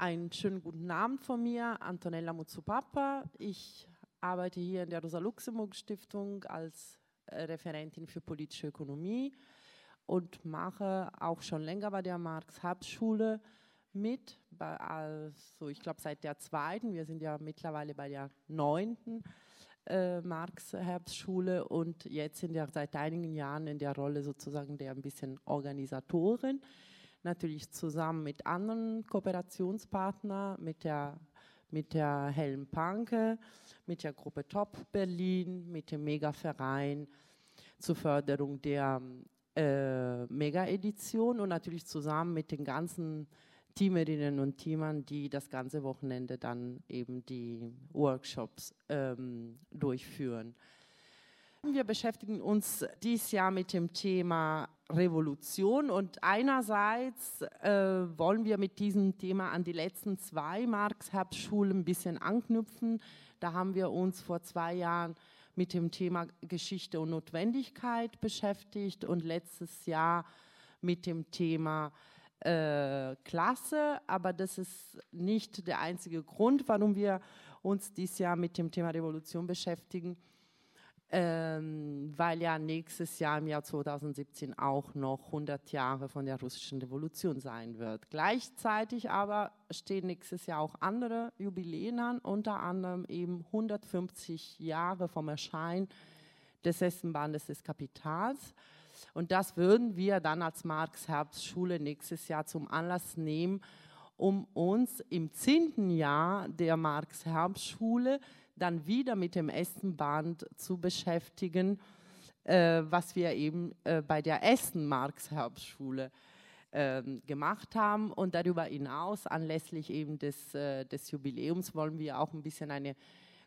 einen schönen guten Abend von mir, Antonella Muzzupapa. Ich arbeite hier in der Rosa-Luxemburg-Stiftung als äh, Referentin für politische Ökonomie und mache auch schon länger bei der Marx-Herbst-Schule mit, also ich glaube seit der zweiten, wir sind ja mittlerweile bei der neunten äh, Marx-Herbstschule und jetzt sind ja seit einigen Jahren in der Rolle sozusagen der ein bisschen Organisatorin, natürlich zusammen mit anderen Kooperationspartnern, mit der, mit der Helm Panke, mit der Gruppe Top Berlin, mit dem Mega-Verein zur Förderung der äh, Mega-Edition und natürlich zusammen mit den ganzen Teamerinnen und Teamern, die das ganze Wochenende dann eben die Workshops ähm, durchführen. Wir beschäftigen uns dieses Jahr mit dem Thema Revolution und einerseits äh, wollen wir mit diesem Thema an die letzten zwei Marx-Herbstschulen ein bisschen anknüpfen. Da haben wir uns vor zwei Jahren mit dem Thema Geschichte und Notwendigkeit beschäftigt und letztes Jahr mit dem Thema äh, Klasse, aber das ist nicht der einzige Grund, warum wir uns dieses Jahr mit dem Thema Revolution beschäftigen, ähm, weil ja nächstes Jahr im Jahr 2017 auch noch 100 Jahre von der russischen Revolution sein wird. Gleichzeitig aber stehen nächstes Jahr auch andere Jubiläen an, unter anderem eben 150 Jahre vom Erscheinen des Essenbandes des Kapitals. Und das würden wir dann als Marx-Herbst-Schule nächstes Jahr zum Anlass nehmen, um uns im zehnten Jahr der Marx-Herbst-Schule dann wieder mit dem Essenband zu beschäftigen, äh, was wir eben äh, bei der Essen-Marx-Herbstschule äh, gemacht haben. Und darüber hinaus, anlässlich eben des, äh, des Jubiläums, wollen wir auch ein bisschen eine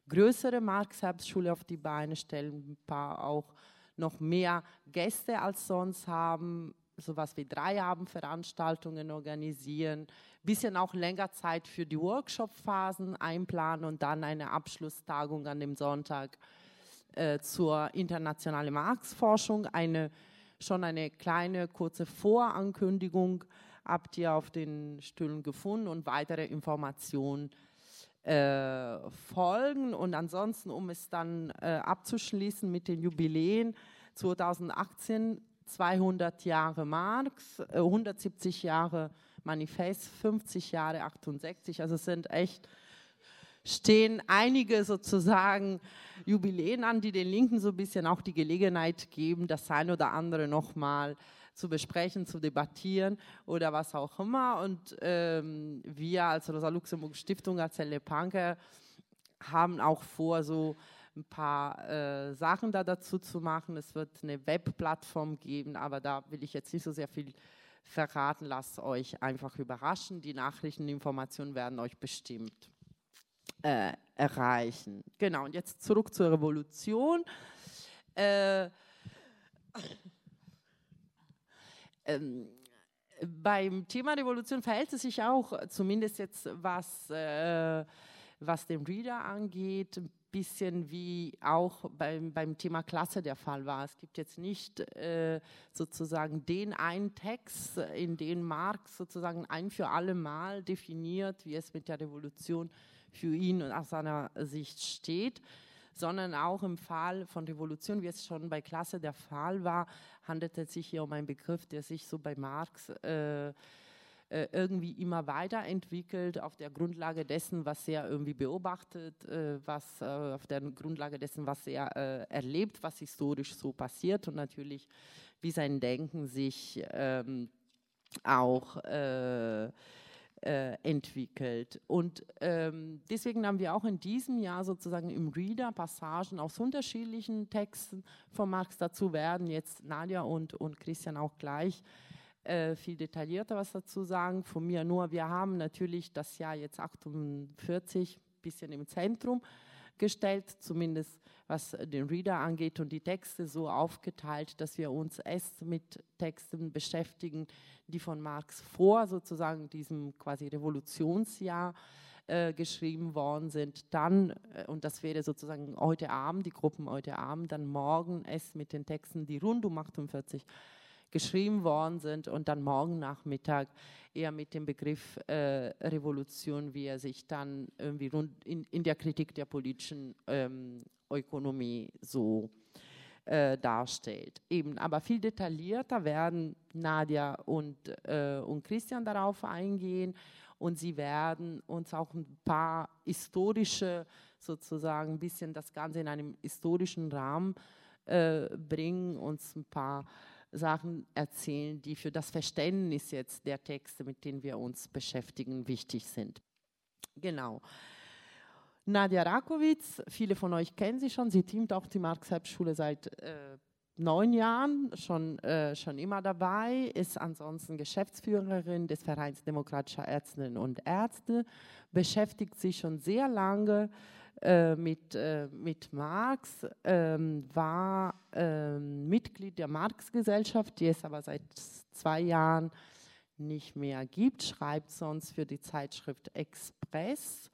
größere Marx-Herbstschule auf die Beine stellen, ein paar auch noch mehr Gäste als sonst haben, sowas wie Dreiabendveranstaltungen organisieren, bisschen auch länger Zeit für die Workshop-Phasen einplanen und dann eine Abschlusstagung an dem Sonntag äh, zur internationalen Marxforschung. Eine, schon eine kleine kurze Vorankündigung habt ihr auf den Stühlen gefunden und weitere Informationen äh, folgen. Und ansonsten, um es dann äh, abzuschließen mit den Jubiläen, 2018 200 Jahre Marx, äh, 170 Jahre Manifest, 50 Jahre 68. Also es sind echt, stehen einige sozusagen Jubiläen an, die den Linken so ein bisschen auch die Gelegenheit geben, das ein oder andere nochmal zu besprechen, zu debattieren oder was auch immer. Und ähm, wir als Rosa-Luxemburg Stiftung, als Helle Panke, haben auch vor, so ein paar äh, Sachen da dazu zu machen. Es wird eine Webplattform geben, aber da will ich jetzt nicht so sehr viel verraten. Lasst euch einfach überraschen. Die Nachrichteninformationen werden euch bestimmt äh, erreichen. Genau, und jetzt zurück zur Revolution. Äh, ähm, beim Thema Revolution verhält es sich auch, zumindest jetzt was, äh, was den Reader angeht, ein bisschen wie auch beim, beim Thema Klasse der Fall war. Es gibt jetzt nicht äh, sozusagen den einen Text, in dem Marx sozusagen ein für alle Mal definiert, wie es mit der Revolution für ihn und aus seiner Sicht steht, sondern auch im Fall von Revolution, wie es schon bei Klasse der Fall war, handelt es sich hier um einen Begriff, der sich so bei Marx äh, äh, irgendwie immer weiterentwickelt auf der Grundlage dessen, was er irgendwie beobachtet, äh, was äh, auf der Grundlage dessen, was er äh, erlebt, was historisch so passiert und natürlich wie sein Denken sich ähm, auch äh, entwickelt. Und ähm, deswegen haben wir auch in diesem Jahr sozusagen im Reader Passagen aus unterschiedlichen Texten von Marx. Dazu werden jetzt Nadja und, und Christian auch gleich äh, viel detaillierter was dazu sagen. Von mir nur, wir haben natürlich das Jahr jetzt 48 ein bisschen im Zentrum gestellt, zumindest was den Reader angeht und die Texte so aufgeteilt, dass wir uns erst mit Texten beschäftigen, die von Marx vor sozusagen diesem quasi Revolutionsjahr äh, geschrieben worden sind. Dann, äh, und das wäre sozusagen heute Abend, die Gruppen heute Abend, dann morgen es mit den Texten, die rund um 48 geschrieben worden sind und dann morgen Nachmittag eher mit dem Begriff äh, Revolution, wie er sich dann irgendwie in, in der Kritik der politischen ähm, Ökonomie so äh, darstellt. Eben, aber viel detaillierter werden Nadia und, äh, und Christian darauf eingehen und sie werden uns auch ein paar historische, sozusagen ein bisschen das Ganze in einem historischen Rahmen äh, bringen, uns ein paar Sachen erzählen, die für das Verständnis jetzt der Texte, mit denen wir uns beschäftigen, wichtig sind. Genau. Nadja Rakowitz, viele von euch kennen sie schon, sie teamt auch die Marx-Herbst-Schule seit äh, neun Jahren, schon, äh, schon immer dabei, ist ansonsten Geschäftsführerin des Vereins Demokratischer Ärztinnen und Ärzte, beschäftigt sich schon sehr lange äh, mit, äh, mit Marx, ähm, war ähm, Mitglied der Marx-Gesellschaft, die es aber seit zwei Jahren nicht mehr gibt, schreibt sonst für die Zeitschrift Express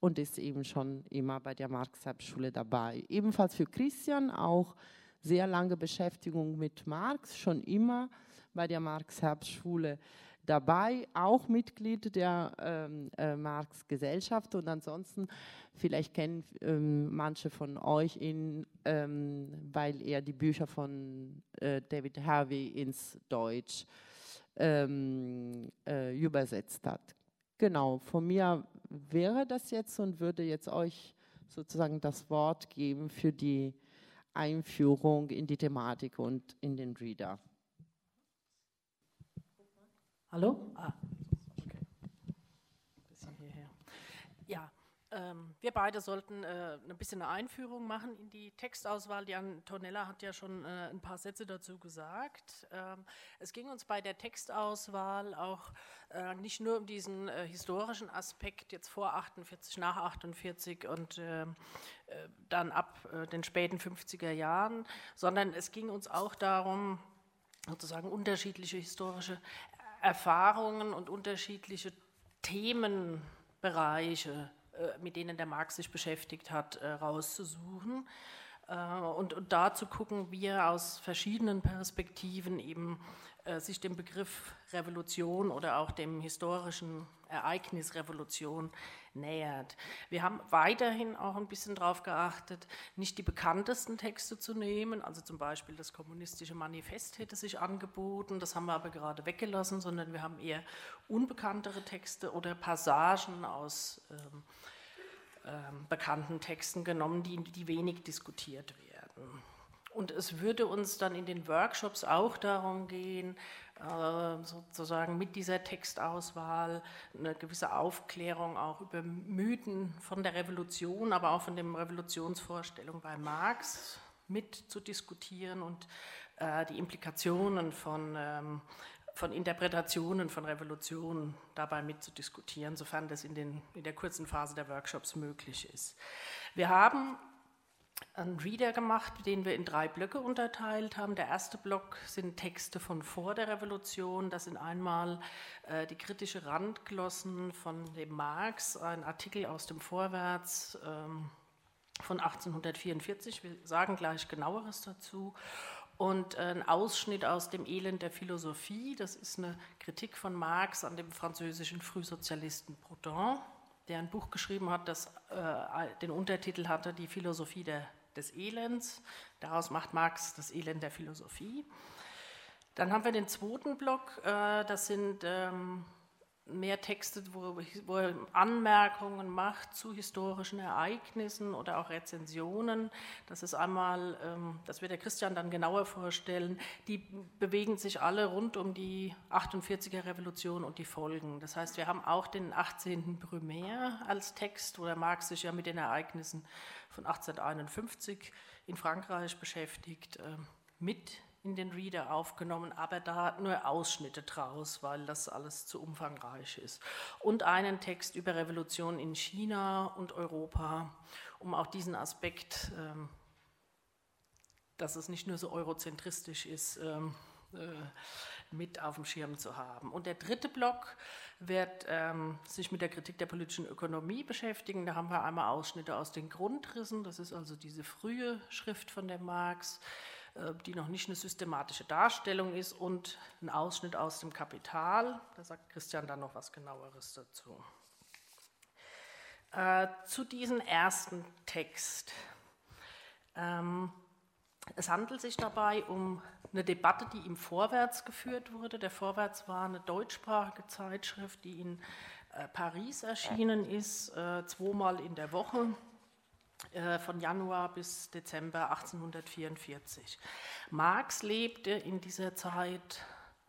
und ist eben schon immer bei der Marx-Schule dabei. Ebenfalls für Christian auch sehr lange Beschäftigung mit Marx, schon immer bei der Marx-Herbstschule dabei, auch Mitglied der ähm, äh, Marx-Gesellschaft und ansonsten, vielleicht kennen ähm, manche von euch ihn, ähm, weil er die Bücher von äh, David Harvey ins Deutsch ähm, äh, übersetzt hat. Genau, von mir wäre das jetzt und würde jetzt euch sozusagen das Wort geben für die Einführung in die Thematik und in den Reader. Hallo? Ah, okay. Bisschen hierher. Ja, ähm, wir beide sollten äh, ein bisschen eine Einführung machen in die Textauswahl. Die Antonella hat ja schon äh, ein paar Sätze dazu gesagt. Ähm, es ging uns bei der Textauswahl auch äh, nicht nur um diesen äh, historischen Aspekt jetzt vor 48, nach 48 und ähm, äh, dann ab äh, den späten 50er Jahren, sondern es ging uns auch darum, sozusagen unterschiedliche historische Erfahrungen und unterschiedliche Themenbereiche, äh, mit denen der Marx sich beschäftigt hat, äh, rauszusuchen äh, und, und da zu gucken, wie er aus verschiedenen Perspektiven eben sich dem Begriff Revolution oder auch dem historischen Ereignis Revolution nähert. Wir haben weiterhin auch ein bisschen darauf geachtet, nicht die bekanntesten Texte zu nehmen, also zum Beispiel das kommunistische Manifest hätte sich angeboten, das haben wir aber gerade weggelassen, sondern wir haben eher unbekanntere Texte oder Passagen aus ähm, ähm, bekannten Texten genommen, die, die wenig diskutiert werden. Und es würde uns dann in den Workshops auch darum gehen, äh, sozusagen mit dieser Textauswahl eine gewisse Aufklärung auch über Mythen von der Revolution, aber auch von der Revolutionsvorstellung bei Marx mit zu diskutieren und äh, die Implikationen von, ähm, von Interpretationen von Revolutionen dabei mit zu diskutieren, sofern das in, den, in der kurzen Phase der Workshops möglich ist. Wir haben einen Reader gemacht, den wir in drei Blöcke unterteilt haben. Der erste Block sind Texte von vor der Revolution. Das sind einmal äh, die kritische Randglossen von dem Marx, ein Artikel aus dem Vorwärts ähm, von 1844. Wir sagen gleich genaueres dazu. Und äh, ein Ausschnitt aus dem Elend der Philosophie. Das ist eine Kritik von Marx an dem französischen Frühsozialisten Proudhon der ein Buch geschrieben hat, das äh, den Untertitel hatte Die Philosophie der, des Elends. Daraus macht Marx das Elend der Philosophie. Dann haben wir den zweiten Block, äh, das sind ähm, mehr Texte, wo, wo er Anmerkungen macht zu historischen Ereignissen oder auch Rezensionen. Das ist einmal, ähm, das wird der Christian dann genauer vorstellen, die bewegen sich alle rund um die 48er Revolution und die Folgen. Das heißt, wir haben auch den 18. Brumaire als Text, wo der Marx sich ja mit den Ereignissen von 1851 in Frankreich beschäftigt, äh, mit in den Reader aufgenommen, aber da nur Ausschnitte draus, weil das alles zu umfangreich ist. Und einen Text über Revolution in China und Europa, um auch diesen Aspekt, ähm, dass es nicht nur so eurozentristisch ist, ähm, äh, mit auf dem Schirm zu haben. Und der dritte Block wird ähm, sich mit der Kritik der politischen Ökonomie beschäftigen. Da haben wir einmal Ausschnitte aus den Grundrissen, das ist also diese frühe Schrift von der Marx die noch nicht eine systematische Darstellung ist und ein Ausschnitt aus dem Kapital. Da sagt Christian dann noch was genaueres dazu. Äh, zu diesem ersten Text. Ähm, es handelt sich dabei um eine Debatte, die im Vorwärts geführt wurde. Der Vorwärts war eine deutschsprachige Zeitschrift, die in äh, Paris erschienen ist, äh, zweimal in der Woche äh, von Januar bis Dezember 1844. Marx lebte in dieser Zeit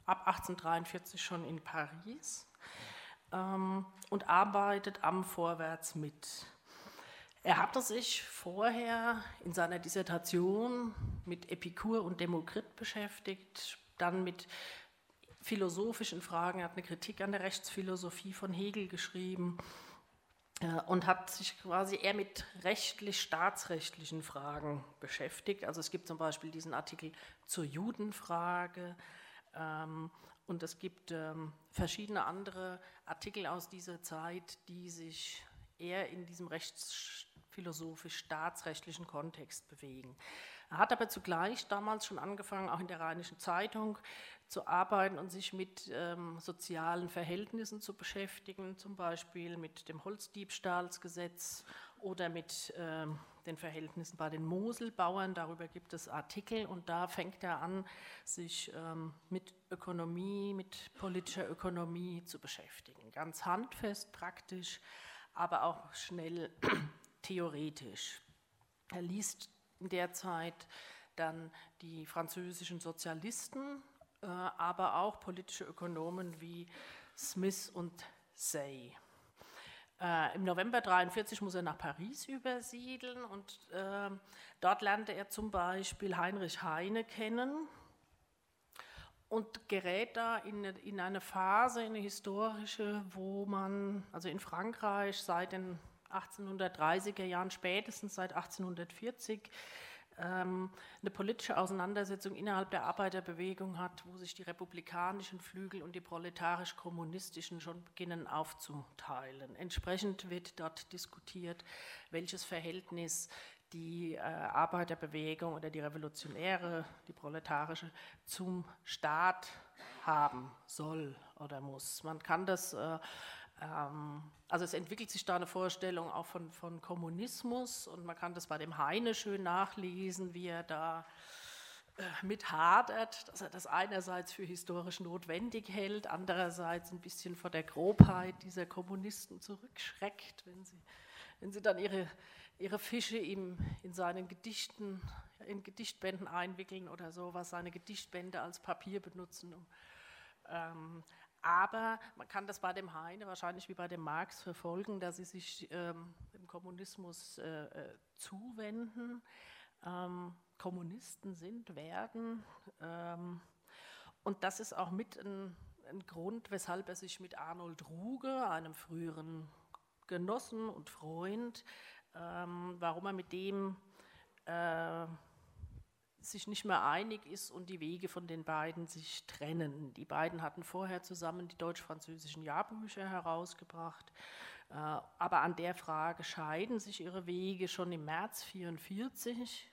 ab 1843 schon in Paris ähm, und arbeitet am Vorwärts mit. Er hatte sich vorher in seiner Dissertation mit Epikur und Demokrit beschäftigt, dann mit philosophischen Fragen, er hat eine Kritik an der Rechtsphilosophie von Hegel geschrieben äh, und hat sich quasi eher mit rechtlich-staatsrechtlichen Fragen beschäftigt. Also es gibt zum Beispiel diesen Artikel zur Judenfrage ähm, und es gibt ähm, verschiedene andere Artikel aus dieser Zeit, die sich eher in diesem rechts philosophisch-staatsrechtlichen Kontext bewegen. Er hat aber zugleich damals schon angefangen, auch in der Rheinischen Zeitung zu arbeiten und sich mit ähm, sozialen Verhältnissen zu beschäftigen, zum Beispiel mit dem Holzdiebstahlsgesetz oder mit ähm, den Verhältnissen bei den Moselbauern. Darüber gibt es Artikel und da fängt er an, sich ähm, mit Ökonomie, mit politischer Ökonomie zu beschäftigen. Ganz handfest, praktisch, aber auch schnell theoretisch. Er liest in der Zeit dann die französischen Sozialisten, äh, aber auch politische Ökonomen wie Smith und Say. Äh, Im November 1943 muss er nach Paris übersiedeln und äh, dort lernte er zum Beispiel Heinrich Heine kennen und gerät da in, in eine Phase, in eine historische, wo man, also in Frankreich seit den 1830er Jahren, spätestens seit 1840, ähm, eine politische Auseinandersetzung innerhalb der Arbeiterbewegung hat, wo sich die republikanischen Flügel und die proletarisch-kommunistischen schon beginnen aufzuteilen. Entsprechend wird dort diskutiert, welches Verhältnis die äh, Arbeiterbewegung oder die Revolutionäre, die proletarische, zum Staat haben soll oder muss. Man kann das äh, also es entwickelt sich da eine Vorstellung auch von, von Kommunismus und man kann das bei dem Heine schön nachlesen, wie er da äh, mit hadert, dass er das einerseits für historisch notwendig hält, andererseits ein bisschen vor der Grobheit dieser Kommunisten zurückschreckt, wenn sie, wenn sie dann ihre, ihre Fische ihm in seinen Gedichten, in Gedichtbänden einwickeln oder so, was seine Gedichtbände als Papier benutzen, um ähm, aber man kann das bei dem Heine wahrscheinlich wie bei dem Marx verfolgen, dass sie sich ähm, dem Kommunismus äh, äh, zuwenden, ähm, Kommunisten sind, werden. Ähm, und das ist auch mit ein, ein, Grund, weshalb er sich mit Arnold Ruge, einem früheren Genossen und Freund, ähm, warum er mit dem äh, sich nicht mehr einig ist und die Wege von den beiden sich trennen. Die beiden hatten vorher zusammen die deutsch-französischen Jahrbücher herausgebracht, äh, aber an der Frage scheiden sich ihre Wege schon im März 1944.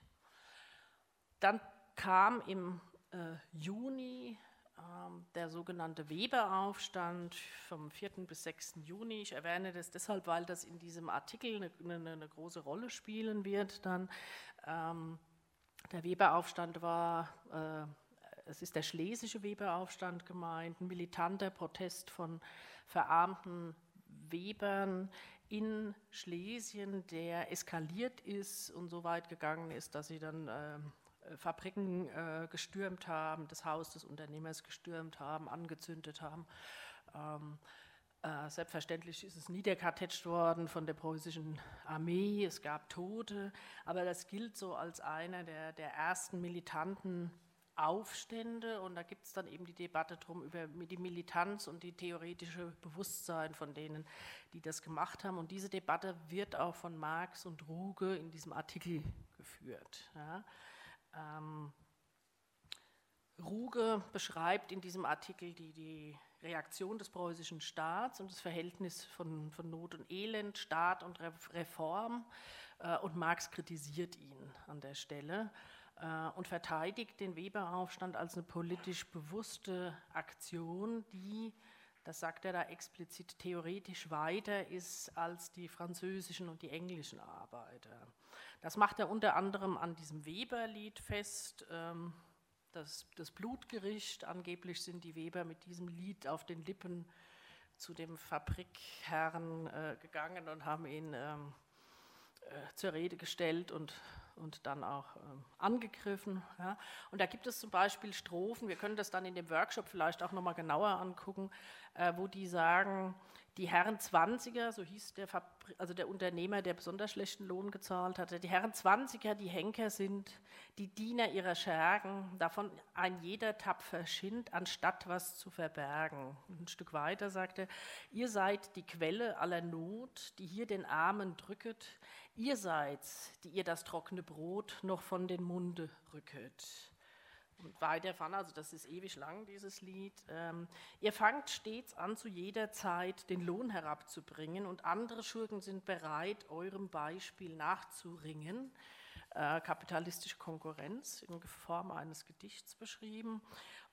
Dann kam im äh, Juni ähm, der sogenannte Weberaufstand vom 4. bis 6. Juni. Ich erwähne das deshalb, weil das in diesem Artikel eine, eine, eine große Rolle spielen wird. Dann ähm, der Weberaufstand war, äh, es ist der schlesische Weberaufstand gemeint, ein militanter Protest von verarmten Webern in Schlesien, der eskaliert ist und so weit gegangen ist, dass sie dann äh, Fabriken äh, gestürmt haben, das Haus des Unternehmers gestürmt haben, angezündet haben. Ähm, äh, selbstverständlich ist es niederkartetscht worden von der preußischen Armee, es gab Tote, aber das gilt so als einer der, der ersten militanten Aufstände und da gibt es dann eben die Debatte drum über die Militanz und die theoretische Bewusstsein von denen, die das gemacht haben. Und diese Debatte wird auch von Marx und Ruge in diesem Artikel geführt. Ja. Ähm, Ruge beschreibt in diesem Artikel die, die Reaktion des preußischen Staats und das Verhältnis von, von Not und Elend, Staat und Reform. Äh, und Marx kritisiert ihn an der Stelle. äh, und verteidigt den Weberaufstand als eine politisch bewusste Aktion, die, das sagt er da explizit, theoretisch weiter ist als die französischen und die englischen Arbeiter. Das macht er unter anderem an diesem Weberlied fest. Ähm, das, das Blutgericht, angeblich sind die Weber mit diesem Lied auf den Lippen zu dem Fabrikherrn äh, gegangen und haben ihn ähm, äh, zur Rede gestellt und, und dann auch ähm, angegriffen. Ja. Und da gibt es zum Beispiel Strophen, wir können das dann in dem Workshop vielleicht auch nochmal genauer angucken, äh, wo die sagen, die Herren Zwanziger, so hieß der, Fabri also der Unternehmer, der besonders schlechten Lohn gezahlt hatte, die Herren Zwanziger, die Henker sind die Diener ihrer Schergen, davon ein jeder tapfer Schind, anstatt was zu verbergen. Ein Stück weiter sagte, ihr seid die Quelle aller Not, die hier den Armen drücket, ihr seid, die ihr das trockene Brot noch von den Munde rücket. Und weiter von, also das ist ewig lang, dieses Lied. Ähm, ihr fangt stets an, zu jeder Zeit den Lohn herabzubringen und andere Schurken sind bereit, eurem Beispiel nachzuringen. Äh, kapitalistische Konkurrenz in Form eines Gedichts beschrieben.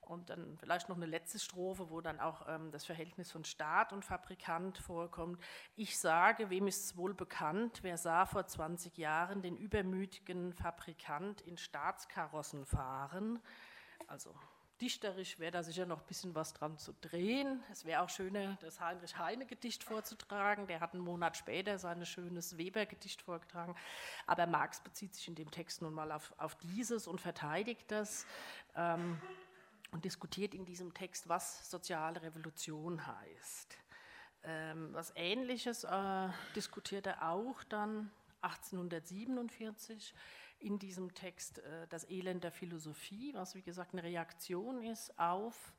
Und dann vielleicht noch eine letzte Strophe, wo dann auch ähm, das Verhältnis von Staat und Fabrikant vorkommt. Ich sage, wem ist es wohl bekannt, wer sah vor 20 Jahren den übermütigen Fabrikant in Staatskarossen fahren? Also dichterisch wäre da sicher noch ein bisschen was dran zu drehen. Es wäre auch schöner, das Heinrich Heine Gedicht vorzutragen. Der hat einen Monat später sein schönes Weber Gedicht vorgetragen. Aber Marx bezieht sich in dem Text nun mal auf, auf dieses und verteidigt das. Ähm, und diskutiert in diesem Text, was soziale Revolution heißt. Ähm, was Ähnliches äh, diskutiert er auch dann 1847 in diesem Text äh, Das Elend der Philosophie, was wie gesagt eine Reaktion ist auf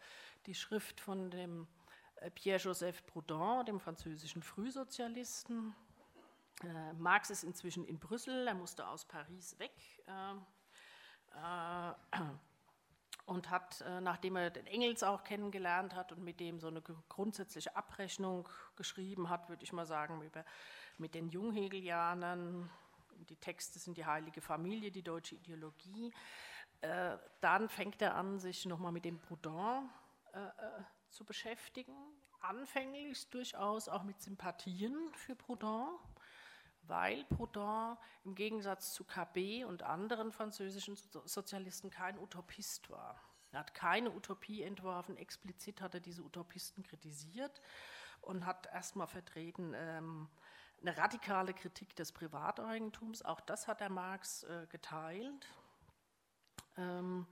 die Schrift von dem äh, Pierre-Joseph Proudhon, dem französischen Frühsozialisten. Äh, Marx ist inzwischen in Brüssel, er musste aus Paris weg. Äh, äh, und hat, äh, nachdem er den Engels auch kennengelernt hat und mit dem so eine grundsätzliche Abrechnung geschrieben hat, würde ich mal sagen, über, mit den Junghegelianern, die Texte sind die heilige Familie, die deutsche Ideologie, äh, dann fängt er an, sich nochmal mit dem Proudhon äh, zu beschäftigen, anfänglich durchaus auch mit Sympathien für Proudhon, weil Proudhon im Gegensatz zu KB und anderen französischen Sozialisten kein Utopist war. Er hat keine Utopie entworfen, explizit hat er diese Utopisten kritisiert und hat erstmal vertreten ähm, eine radikale Kritik des Privateigentums. Auch das hat der Marx äh, geteilt. Ähm,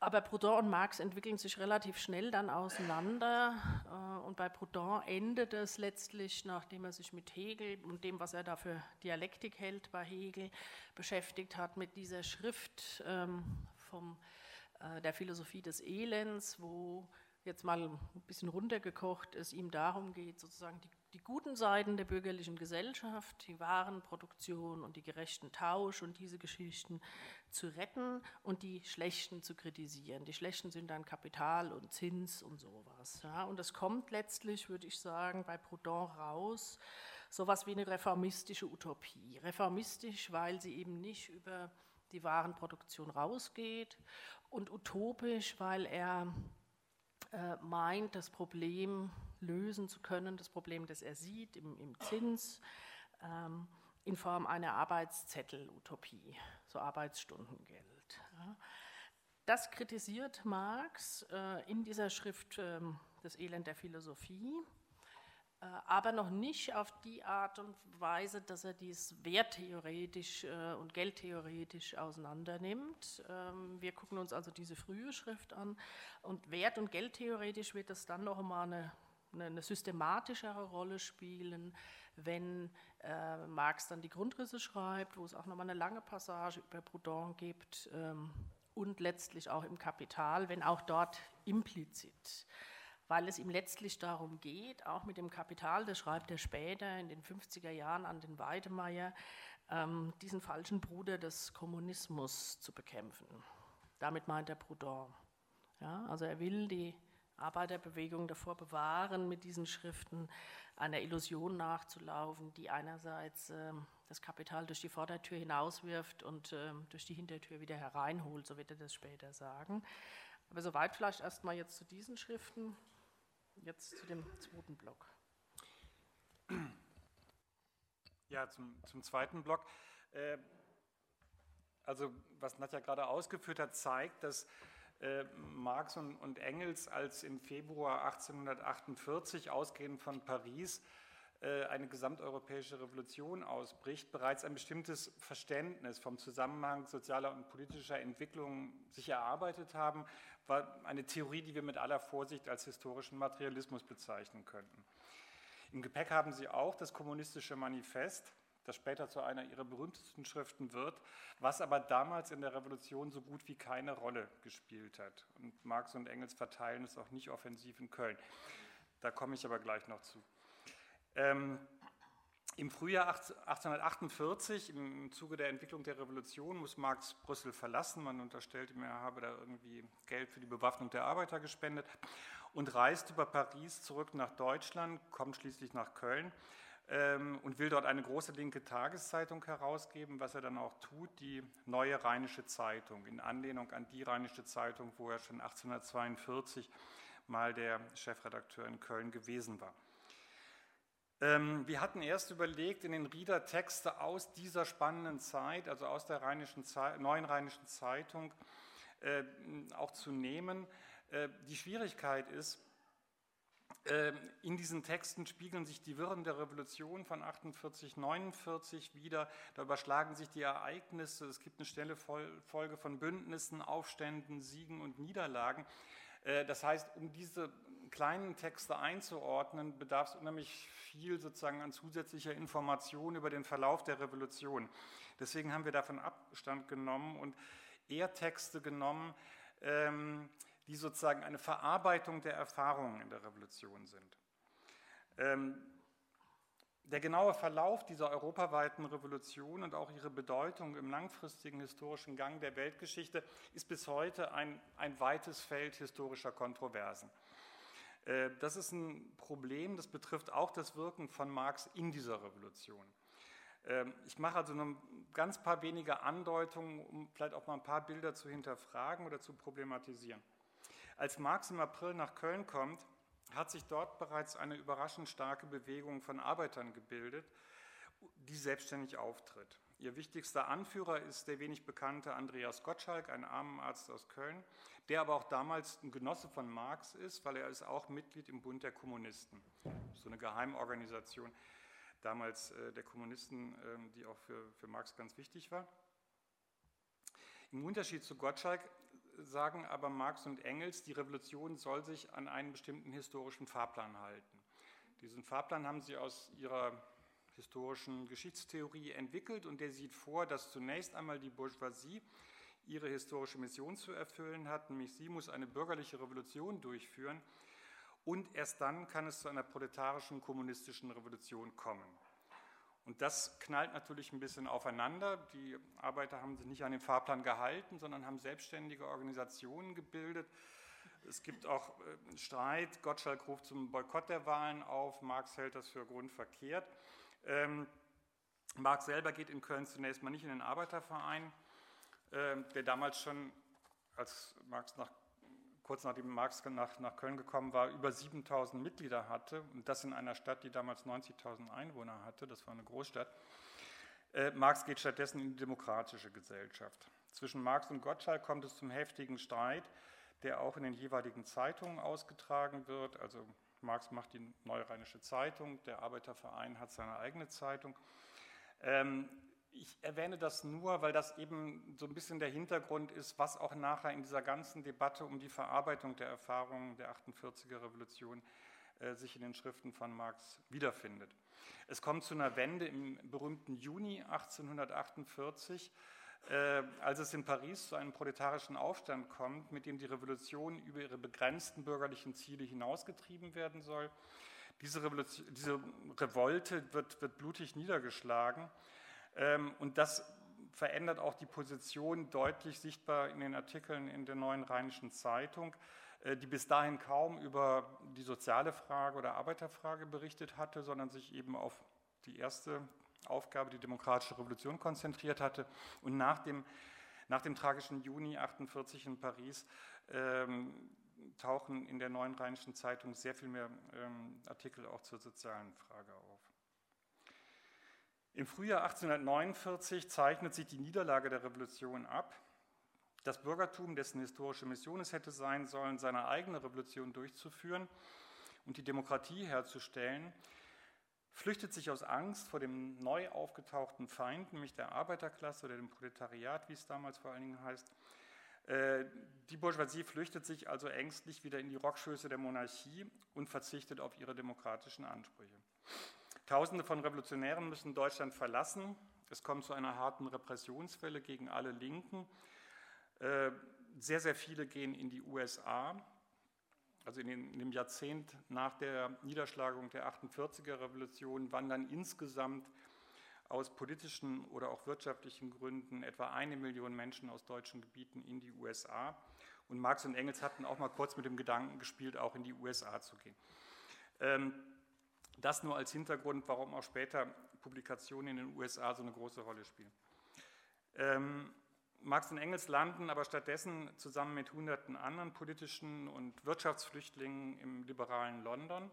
aber Proudhon und Marx entwickeln sich relativ schnell dann auseinander äh, und bei Proudhon endet es letztlich, nachdem er sich mit Hegel und dem, was er da für Dialektik hält bei Hegel, beschäftigt hat, mit dieser Schrift ähm, vom, äh, der Philosophie des Elends, wo jetzt mal ein bisschen runtergekocht es ihm darum geht, sozusagen die die guten Seiten der bürgerlichen Gesellschaft, die Warenproduktion und die gerechten Tausch und diese Geschichten zu retten und die schlechten zu kritisieren. Die schlechten sind dann Kapital und Zins und sowas. Ja. Und es kommt letztlich, würde ich sagen, bei Proudhon raus, sowas wie eine reformistische Utopie. Reformistisch, weil sie eben nicht über die Warenproduktion rausgeht und utopisch, weil er äh, meint, das Problem lösen zu können, das Problem, das er sieht im, im Zins, ähm, in Form einer Arbeitszettel-Utopie, so Arbeitsstundengeld. Ja. Das kritisiert Marx äh, in dieser Schrift äh, Das Elend der Philosophie, aber noch nicht auf die Art und Weise, dass er dies werttheoretisch äh, und geldtheoretisch auseinandernimmt. Ähm, wir gucken uns also diese frühe Schrift an und wert- und geldtheoretisch wird das dann noch einmal eine eine systematischere Rolle spielen, wenn äh, Marx dann die Grundrisse schreibt, wo es auch nochmal eine lange Passage über Proudhon gibt ähm, und letztlich auch im Kapital, wenn auch dort implizit. Weil es ihm letztlich darum geht, auch mit dem Kapital, das schreibt er später in den 50er Jahren an den Weidemeier, ähm, diesen falschen Bruder des Kommunismus zu bekämpfen. Damit meint er Proudhon. Ja, also er will die Arbeiterbewegung davor bewahren, mit diesen Schriften einer Illusion nachzulaufen, die einerseits äh, das Kapital durch die Vordertür hinauswirft und äh, durch die Hintertür wieder hereinholt, so wird er das später sagen. Aber soweit vielleicht erstmal jetzt zu diesen Schriften, jetzt zu dem zweiten Block. Ja, zum, zum zweiten Block. Äh, also was Nadja gerade ausgeführt hat, zeigt, dass äh, Marx und, Engels als im Februar 1848 ausgehend von Paris eine gesamteuropäische Revolution ausbricht, bereits ein bestimmtes Verständnis vom Zusammenhang sozialer und politischer Entwicklung sich erarbeitet haben, war eine Theorie, die wir mit aller Vorsicht als historischen Materialismus bezeichnen könnten. Im Gepäck haben sie auch das kommunistische Manifest, das später zu einer ihrer berühmtesten Schriften wird, was aber damals in der Revolution so gut wie keine Rolle gespielt hat. Und Marx und Engels verteilen es auch nicht offensiv in Köln. Da komme ich aber gleich noch zu. Ähm, Im Frühjahr 1848, im Zuge der Entwicklung der Revolution, muss Marx Brüssel verlassen. Man unterstellt ihm, er habe da irgendwie Geld für die Bewaffnung der Arbeiter gespendet und reist über Paris zurück nach Deutschland, kommt schließlich nach Köln ähm, und will dort eine große linke Tageszeitung herausgeben, was er dann auch tut, die Neue Rheinische Zeitung, in Anlehnung an die Rheinische Zeitung, wo er schon 1842 mal der Chefredakteur in Köln gewesen war. Ähm, wir hatten erst überlegt, in den Rieder Texte aus dieser spannenden Zeit, also aus der Rheinischen Neuen Rheinischen Zeitung, äh, auch zu nehmen. Äh, die Schwierigkeit ist, ähm, in diesen Texten spiegeln sich die Wirren der Revolution von 48, 49 wieder. Da überschlagen sich die Ereignisse. Es gibt eine schnelle Folge von Bündnissen, Aufständen, Siegen und Niederlagen. Äh, das heißt, um diese kleinen Texte einzuordnen, bedarf es unheimlich viel sozusagen an zusätzlicher Information über den Verlauf der Revolution. Deswegen haben wir davon Abstand genommen und eher Texte genommen, ähm, die sozusagen eine Verarbeitung der Erfahrungen in der Revolution sind. Ähm, der genaue Verlauf dieser europaweiten Revolution und auch ihre Bedeutung im langfristigen historischen Gang der Weltgeschichte ist bis heute ein, ein weites Feld historischer Kontroversen. Äh, das ist ein Problem, das betrifft auch das Wirken von Marx in dieser Revolution. Ähm, ich mache also nur ganz paar wenige Andeutungen, um vielleicht auch mal ein paar Bilder zu hinterfragen oder zu problematisieren. Als Marx im April nach Köln kommt, hat sich dort bereits eine überraschend starke Bewegung von Arbeitern gebildet, die selbstständig auftritt. Ihr wichtigster Anführer ist der wenig bekannte Andreas Gottschalk, ein Armenarzt aus Köln, der aber auch damals ein Genosse von Marx ist, weil er ist auch Mitglied im Bund der Kommunisten, so eine Geheimorganisation damals äh, der Kommunisten, äh, die auch für, für Marx ganz wichtig war. Im Unterschied zu Gottschalk sagen aber Marx und Engels, die Revolution soll sich an einen bestimmten historischen Fahrplan halten. Diesen Fahrplan haben sie aus ihrer historischen Geschichtstheorie entwickelt und der sieht vor, dass zunächst einmal die Bourgeoisie ihre historische Mission zu erfüllen hat, nämlich sie muss eine bürgerliche Revolution durchführen und erst dann kann es zu einer proletarischen kommunistischen Revolution kommen. Und das knallt natürlich ein bisschen aufeinander. Die Arbeiter haben sich nicht an den Fahrplan gehalten, sondern haben selbstständige Organisationen gebildet. Es gibt auch äh, Streit. Gottschalk ruft zum Boykott der Wahlen auf. Marx hält das für grundverkehrt. Ähm, Marx selber geht in Köln zunächst mal nicht in den Arbeiterverein, äh, der damals schon, als Marx nach kurz nachdem Marx nach, nach Köln gekommen war, über 7000 Mitglieder hatte und das in einer Stadt, die damals 90.000 Einwohner hatte, das war eine Großstadt. Äh, Marx geht stattdessen in die demokratische Gesellschaft. Zwischen Marx und Gottschalk kommt es zum heftigen Streit, der auch in den jeweiligen Zeitungen ausgetragen wird. Also Marx macht die Neue Rheinische Zeitung, der Arbeiterverein hat seine eigene Zeitung. Ähm, ich erwähne das nur, weil das eben so ein bisschen der Hintergrund ist, was auch nachher in dieser ganzen Debatte um die Verarbeitung der Erfahrungen der 48er Revolution äh, sich in den Schriften von Marx wiederfindet. Es kommt zu einer Wende im berühmten Juni 1848, äh, als es in Paris zu einem proletarischen Aufstand kommt, mit dem die Revolution über ihre begrenzten bürgerlichen Ziele hinausgetrieben werden soll. Diese, diese Revolte wird, wird blutig niedergeschlagen ähm, und das verändert auch die Position deutlich sichtbar in den Artikeln in der Neuen Rheinischen Zeitung. äh, die bis dahin kaum über die soziale Frage oder Arbeiterfrage berichtet hatte, sondern sich eben auf die erste Aufgabe, die demokratische Revolution, konzentriert hatte. Und nach dem, nach dem tragischen Juni 1948 in Paris ähm, tauchen in der Neuen Rheinischen Zeitung sehr viel mehr ähm, Artikel auch zur sozialen Frage auf. Im Frühjahr 1849 zeichnet sich die Niederlage der Revolution ab. Das Bürgertum, dessen historische Mission es hätte sein sollen, seine eigene Revolution durchzuführen und die Demokratie herzustellen, flüchtet sich aus Angst vor dem neu aufgetauchten Feind, nämlich der Arbeiterklasse oder dem Proletariat, wie es damals vor allen Dingen heißt. Äh, die Bourgeoisie flüchtet sich also ängstlich wieder in die Rockschöße der Monarchie und verzichtet auf ihre demokratischen Ansprüche. Tausende von Revolutionären müssen Deutschland verlassen. Es kommt zu einer harten Repressionswelle gegen alle Linken. Äh, sehr, sehr viele gehen in die USA. Also in, dem Jahrzehnt nach der Niederschlagung der 48er Revolution wandern insgesamt aus politischen oder auch wirtschaftlichen Gründen etwa eine Million Menschen aus deutschen Gebieten in die USA. Und Marx und Engels hatten auch mal kurz mit dem Gedanken gespielt, auch in die USA zu gehen. Ähm, das nur als Hintergrund, warum auch später Publikationen in den USA so eine große Rolle spielen. Marx und Engels landen aber stattdessen zusammen mit hunderten anderen politischen und Wirtschaftsflüchtlingen im liberalen London.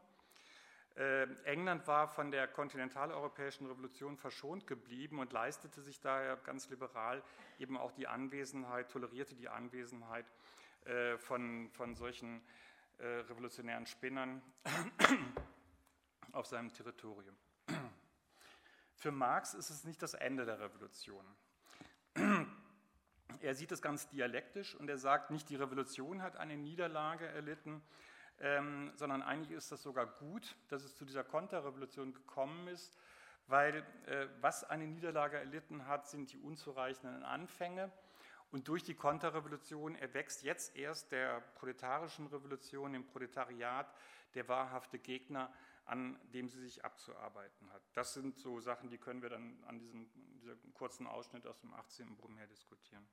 Äh, England war von der kontinentaleuropäischen Revolution verschont geblieben und leistete sich daher ganz liberal eben auch die Anwesenheit, tolerierte die Anwesenheit äh, von, von solchen äh, revolutionären Spinnern auf seinem Territorium. Für Marx ist es nicht das Ende der Revolution. Er sieht es ganz dialektisch und er sagt, nicht die Revolution hat eine Niederlage erlitten, ähm, sondern eigentlich ist das sogar gut, dass es zu dieser Konterrevolution gekommen ist, weil äh, was eine Niederlage erlitten hat, sind die unzureichenden Anfänge. Und durch die Konterrevolution erwächst jetzt erst der proletarischen Revolution, dem Proletariat, der wahrhafte Gegner an dem sie sich abzuarbeiten hat. Das sind so Sachen, die können wir dann an diesem, diesem kurzen Ausschnitt aus dem 18. Brummher diskutieren.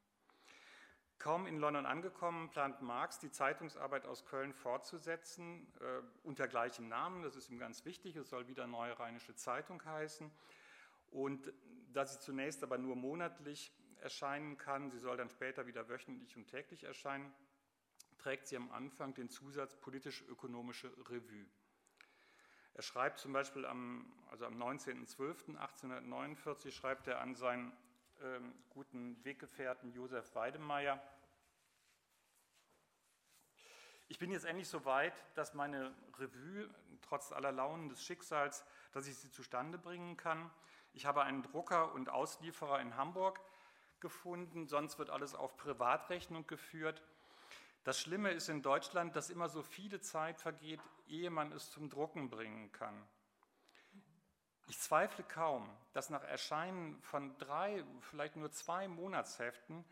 Kaum in London angekommen, plant Marx, die Zeitungsarbeit aus Köln fortzusetzen, äh, unter gleichem Namen, das ist ihm ganz wichtig, es soll wieder Neue Rheinische Zeitung heißen. Und da sie zunächst aber nur monatlich erscheinen kann, sie soll dann später wieder wöchentlich und täglich erscheinen, trägt sie am Anfang den Zusatz politisch-ökonomische Revue. Er schreibt zum Beispiel am, also am 19.12.1849 schreibt er an seinen ähm, guten Weggefährten Josef Weidemeyer, ich bin jetzt endlich so weit, dass meine Revue, trotz aller Launen des Schicksals, dass ich sie zustande bringen kann. Ich habe einen Drucker und Auslieferer in Hamburg gefunden, sonst wird alles auf Privatrechnung geführt. Das Schlimme ist in Deutschland, dass immer so viele Zeit vergeht, ehe man es zum Drucken bringen kann. Ich zweifle kaum, dass nach Erscheinen von drei, vielleicht nur zwei Monatsheften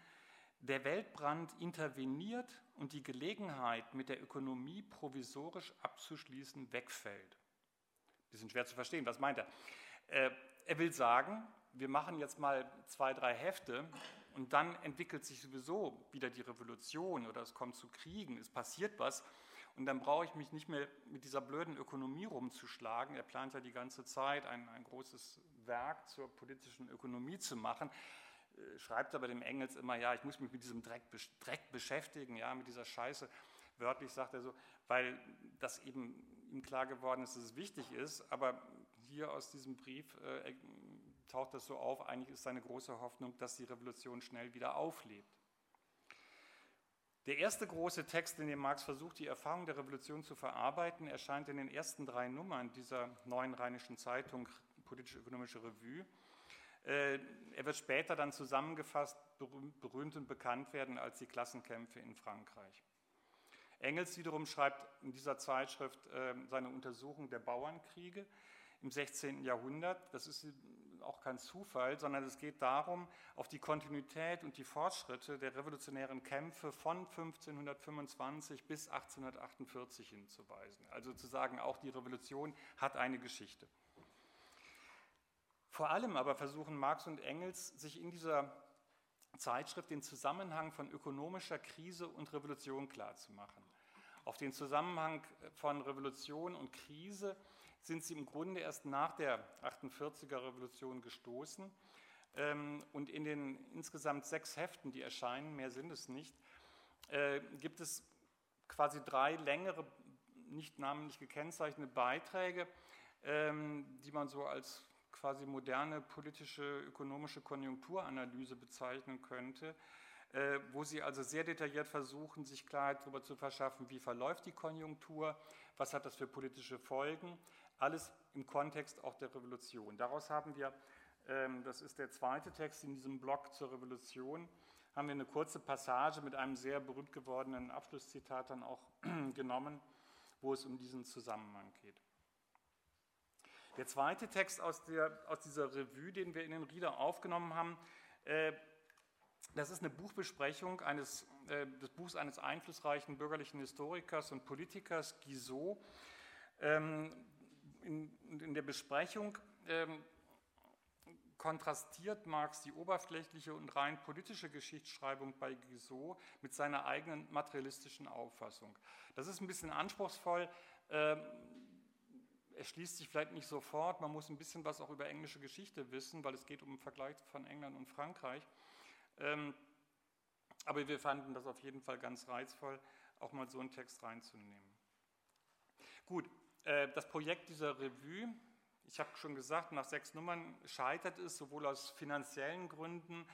der Weltbrand interveniert und die Gelegenheit, mit der Ökonomie provisorisch abzuschließen, wegfällt. Bisschen schwer zu verstehen, was meint er? Äh, er will sagen, wir machen jetzt mal zwei, drei Hefte und dann entwickelt sich sowieso wieder die Revolution oder es kommt zu Kriegen, es passiert was. Und dann brauche ich mich nicht mehr mit dieser blöden Ökonomie rumzuschlagen. Er plant ja die ganze Zeit, ein, ein großes Werk zur politischen Ökonomie zu machen. Äh, schreibt aber dem Engels immer, ja, ich muss mich mit diesem Dreck, Dreck beschäftigen, ja, mit dieser Scheiße. Wörtlich sagt er so, weil das eben ihm klar geworden ist, dass es wichtig ist. Aber hier aus diesem Brief äh, taucht das so auf, eigentlich ist seine große Hoffnung, dass die Revolution schnell wieder auflebt. Der erste große Text, in dem Marx versucht, die Erfahrung der Revolution zu verarbeiten, erscheint in den ersten drei Nummern dieser neuen Rheinischen Zeitung, Politisch-Ökonomische Revue. Äh, er wird später dann zusammengefasst, berühmt und bekannt werden als die Klassenkämpfe in Frankreich. Engels wiederum schreibt in dieser Zeitschrift äh, seine Untersuchung der Bauernkriege im 16. Jahrhundert. Das ist auch kein Zufall, sondern es geht darum, auf die Kontinuität und die Fortschritte der revolutionären Kämpfe von 1525 bis 1848 hinzuweisen. Also zu sagen, auch die Revolution hat eine Geschichte. Vor allem aber versuchen Marx und Engels, sich in dieser Zeitschrift den Zusammenhang von ökonomischer Krise und Revolution klarzumachen. Auf den Zusammenhang von Revolution und Krise sind sie im Grunde erst nach der 48er Revolution gestoßen. Ähm, und in den insgesamt sechs Heften, die erscheinen, mehr sind es nicht, äh, gibt es quasi drei längere, nicht namentlich gekennzeichnete Beiträge, ähm, die man so als quasi moderne politische, ökonomische Konjunkturanalyse bezeichnen könnte, äh, wo sie also sehr detailliert versuchen, sich Klarheit darüber zu verschaffen, wie verläuft die Konjunktur, was hat das für politische Folgen, alles im Kontext auch der Revolution. Daraus haben wir, ähm, das ist der zweite Text in diesem Blog zur Revolution, haben wir eine kurze Passage mit einem sehr berühmt gewordenen Abschlusszitat dann auch genommen, wo es um diesen Zusammenhang geht. Der zweite Text aus, der, aus dieser Revue, den wir in den Rieder aufgenommen haben, äh, das ist eine Buchbesprechung eines, äh, des Buchs eines einflussreichen bürgerlichen Historikers und Politikers, Guizot. Ähm, in, in, der Besprechung ähm, kontrastiert Marx die oberflächliche und rein politische Geschichtsschreibung bei Guizot mit seiner eigenen materialistischen Auffassung. Das ist ein bisschen anspruchsvoll. Ähm, erschließt sich vielleicht nicht sofort. Man muss ein bisschen was auch über englische Geschichte wissen, weil es geht um einen Vergleich von England und Frankreich. Ähm, aber wir fanden das auf jeden Fall ganz reizvoll, auch mal so einen Text reinzunehmen. Gut, das Projekt dieser Revue, ich habe schon gesagt, nach sechs Nummern scheitert es, sowohl aus finanziellen Gründen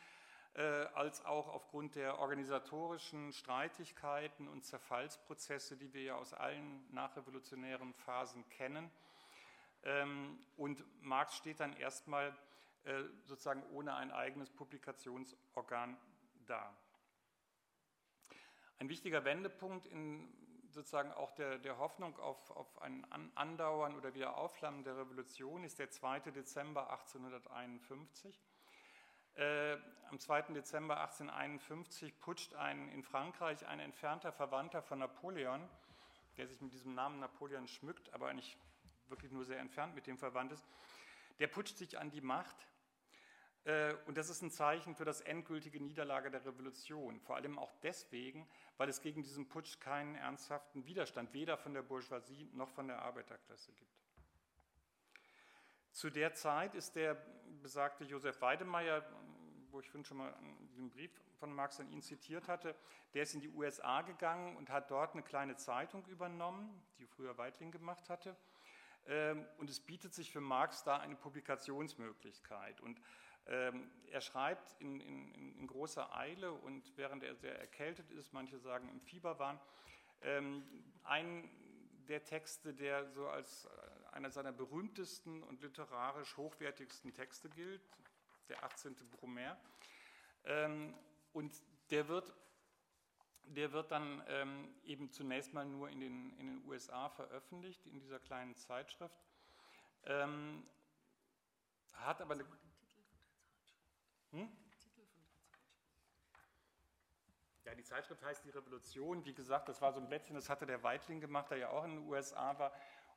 äh, als auch aufgrund der organisatorischen Streitigkeiten und Zerfallsprozesse, die wir ja aus allen nachrevolutionären Phasen kennen. Ähm, und Marx steht dann erstmal äh, sozusagen ohne ein eigenes Publikationsorgan da. Ein wichtiger Wendepunkt in sozusagen auch der, der Hoffnung auf, auf ein Andauern oder Wiederaufflammen der Revolution ist der 2. Dezember 1851. Äh, am 2. Dezember 1851 putscht ein, in Frankreich ein entfernter Verwandter von Napoleon, der sich mit diesem Namen Napoleon schmückt, aber eigentlich wirklich nur sehr entfernt mit dem verwandt ist, der putscht sich an die Macht und das ist ein Zeichen für das endgültige Niederlage der Revolution. Vor allem auch deswegen, weil es gegen diesen Putsch keinen ernsthaften Widerstand weder von der Bourgeoisie noch von der Arbeiterklasse gibt. Zu der Zeit ist der besagte Josef Weidemeyer, wo ich schon mal den Brief von Marx an ihn zitiert hatte, der ist in die USA gegangen und hat dort eine kleine Zeitung übernommen, die früher Weitling gemacht hatte. Ähm, und es bietet sich für Marx da eine Publikationsmöglichkeit. Und er schreibt in, in, in, großer Eile und während er sehr erkältet ist, manche sagen im Fieberwahn, ähm, ein der Texte, der so als äh, einer seiner berühmtesten und literarisch hochwertigsten Texte gilt, der 18. Brumaire. Ähm, und der wird, der wird dann eben zunächst mal nur in den, in den USA veröffentlicht, in dieser kleinen Zeitschrift, hat aber eine hm? Ja, die Zeitschrift heißt Die Revolution. Wie gesagt, das war so ein Blättchen, das hatte der Weitling gemacht, der ja auch in den USA war.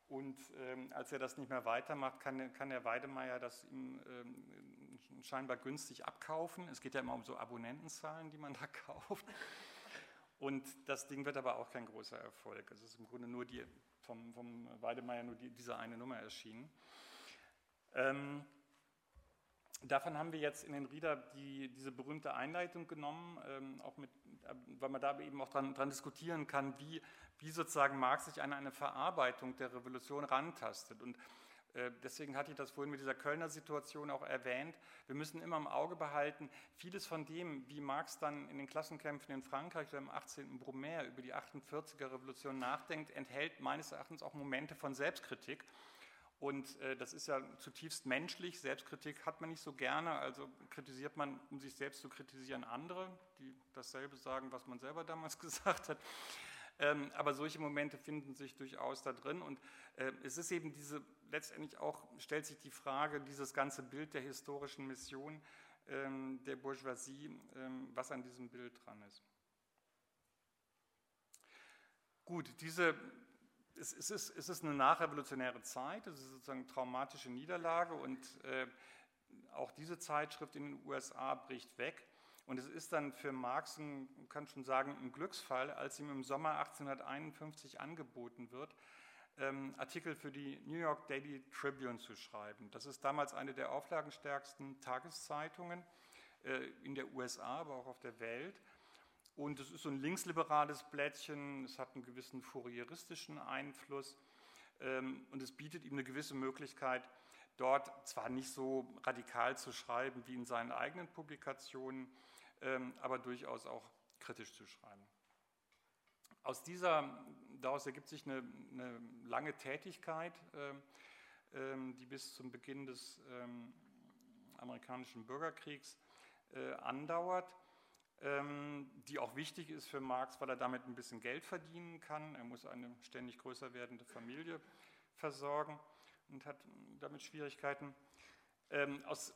Und ähm, als er das nicht mehr weitermacht, kann, kann der Weidemeier das ihm ähm, scheinbar günstig abkaufen. Es geht ja immer um so Abonnentenzahlen, die man da kauft. Und das Ding wird aber auch kein großer Erfolg. Es ist im Grunde nur die, vom, vom Weidemeier nur die, diese eine Nummer erschienen. Ähm, Davon haben wir jetzt in den Rieder die, diese berühmte Einleitung genommen, ähm, auch mit, äh, weil man da eben auch dran, dran diskutieren kann, wie, wie sozusagen Marx sich an eine Verarbeitung der Revolution rantastet. Und äh, deswegen hatte ich das vorhin mit dieser Kölner Situation auch erwähnt. Wir müssen immer im Auge behalten, vieles von dem, wie Marx dann in den Klassenkämpfen in Frankreich oder im 18. Brumaire über die 48er Revolution nachdenkt, enthält meines Erachtens auch Momente von Selbstkritik. Und äh, das ist ja zutiefst menschlich. Selbstkritik hat man nicht so gerne. Also kritisiert man, um sich selbst zu kritisieren, andere, die dasselbe sagen, was man selber damals gesagt hat. Ähm, aber solche Momente finden sich durchaus da drin. Und äh, es ist eben diese, letztendlich auch, stellt sich die Frage, dieses ganze Bild der historischen Mission ähm, der Bourgeoisie, ähm, was an diesem Bild dran ist. Gut, diese es, es, ist, es ist eine nachrevolutionäre Zeit, es ist sozusagen eine traumatische Niederlage und äh, auch diese Zeitschrift in den USA bricht weg. Und es ist dann für Marx, man kann schon sagen, ein Glücksfall, als ihm im Sommer 1851 angeboten wird, ähm, Artikel für die New York Daily Tribune zu schreiben. Das ist damals eine der auflagenstärksten Tageszeitungen äh, in der USA, aber auch auf der Welt. Und es ist so ein linksliberales Blättchen, es hat einen gewissen fourieristischen Einfluss ähm, und es bietet ihm eine gewisse Möglichkeit, dort zwar nicht so radikal zu schreiben wie in seinen eigenen Publikationen, ähm, aber durchaus auch kritisch zu schreiben. Aus dieser, daraus ergibt sich eine, eine lange Tätigkeit, ähm, ähm, die bis zum Beginn des ähm, amerikanischen Bürgerkriegs äh, andauert, die auch wichtig ist für Marx, weil er damit ein bisschen Geld verdienen kann. Er muss eine ständig größer werdende Familie versorgen und hat damit Schwierigkeiten. Ähm, aus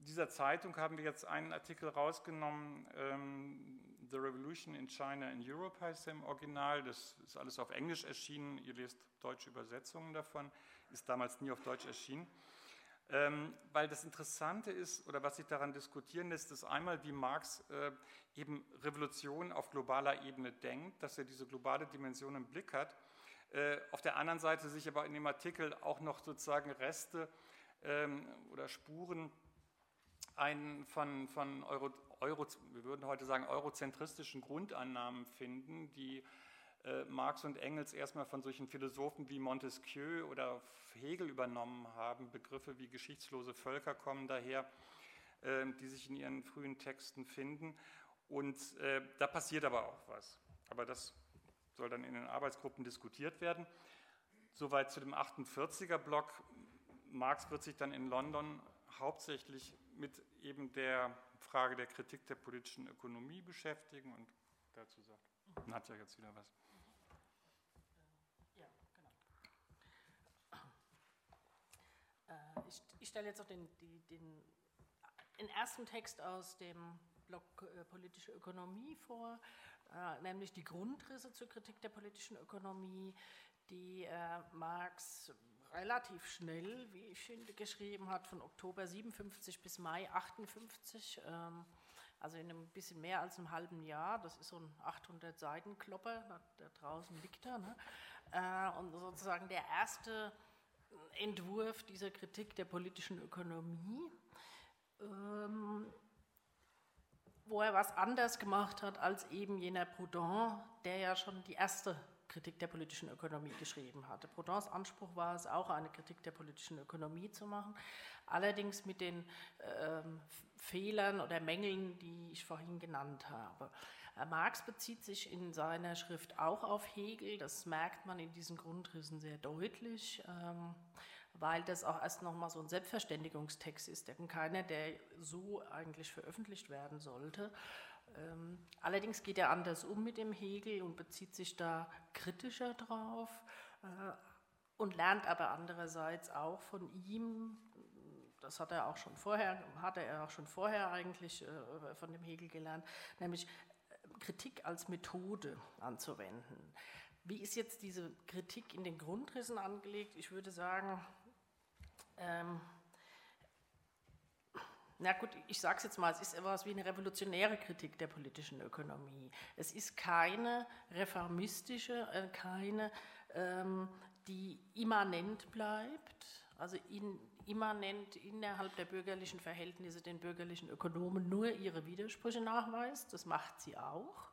dieser Zeitung haben wir jetzt einen Artikel rausgenommen, ähm, The Revolution in China in Europe heißt er im Original. Das ist alles auf Englisch erschienen. Ihr lest deutsche Übersetzungen davon. Ist damals nie auf Deutsch erschienen. Ähm, weil das Interessante ist, oder was sich daran diskutieren lässt, ist einmal, wie Marx äh, eben Revolution auf globaler Ebene denkt, dass er diese globale Dimension im Blick hat. Äh, auf der anderen Seite sich aber in dem Artikel auch noch sozusagen Reste ähm, oder Spuren ein, von, von Euro, Euro, wir würden heute sagen, eurozentristischen Grundannahmen finden, die Marx und Engels erstmal von solchen Philosophen wie Montesquieu oder Hegel übernommen haben. Begriffe wie geschichtslose Völker kommen daher, äh, die sich in ihren frühen Texten finden. Und äh, da passiert aber auch was. Aber das soll dann in den Arbeitsgruppen diskutiert werden. Soweit zu dem 48er-Block. Marx wird sich dann in London hauptsächlich mit eben der Frage der Kritik der politischen Ökonomie beschäftigen und dazu sagt Nadja jetzt wieder was. Ja, genau. Äh, ich, stelle jetzt auch den, die, den, den, ersten Text aus dem Blog äh, Politische Ökonomie vor, äh, nämlich die Grundrisse zur Kritik der politischen Ökonomie, die äh, Marx relativ schnell, wie ich finde, geschrieben hat, von Oktober 57 bis Mai 58, ähm, also in einem bisschen mehr als einem halben Jahr. Das ist so ein 800 Seiten Klopper, da, da draußen liegt er. Ne? Äh, und sozusagen der erste Entwurf dieser Kritik der politischen Ökonomie. Ähm, wo er was anders gemacht hat als eben jener Proudhon, der ja schon die erste Kritik der politischen Ökonomie geschrieben hatte. Proudhons Anspruch war es auch, eine Kritik der politischen Ökonomie zu machen, allerdings mit den ähm, Fehlern oder Mängeln, die ich vorhin genannt habe. Äh, Marx bezieht sich in seiner Schrift auch auf Hegel, das merkt man in diesen Grundrissen sehr deutlich. Ähm, weil das auch erst nochmal so ein Selbstverständigungstext ist, denn keiner, der so eigentlich veröffentlicht werden sollte. Ähm, allerdings geht er anders um mit dem Hegel und bezieht sich da kritischer drauf äh, und lernt aber andererseits auch von ihm, das hat er auch schon vorher, hatte er auch schon vorher eigentlich äh, von dem Hegel gelernt, nämlich Kritik als Methode anzuwenden. Wie ist jetzt diese Kritik in den Grundrissen angelegt? Ich würde sagen, ähm, na gut, ich sage es jetzt mal, es ist etwas wie eine revolutionäre Kritik der politischen Ökonomie. Es ist keine reformistische, äh, keine, ähm, die immanent bleibt, also in, immanent innerhalb der bürgerlichen Verhältnisse den bürgerlichen Ökonomen nur ihre Widersprüche nachweist. Das macht sie auch.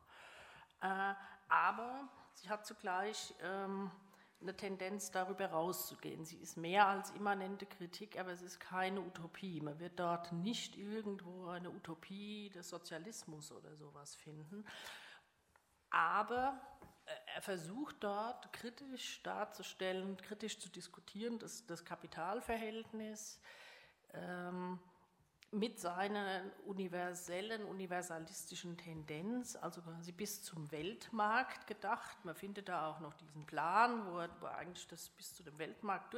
Äh, aber sie hat zugleich ähm, eine Tendenz, darüber rauszugehen. Sie ist mehr als immanente Kritik, aber es ist keine Utopie. Man wird dort nicht irgendwo eine Utopie des Sozialismus oder sowas finden. Aber er versucht dort kritisch darzustellen, kritisch zu diskutieren, das, das Kapitalverhältnis. Ähm, mit seiner universellen, universalistischen Tendenz, also quasi bis zum Weltmarkt gedacht. Man findet da auch noch diesen Plan, wo er, wo eigentlich das bis zu dem Weltmarkt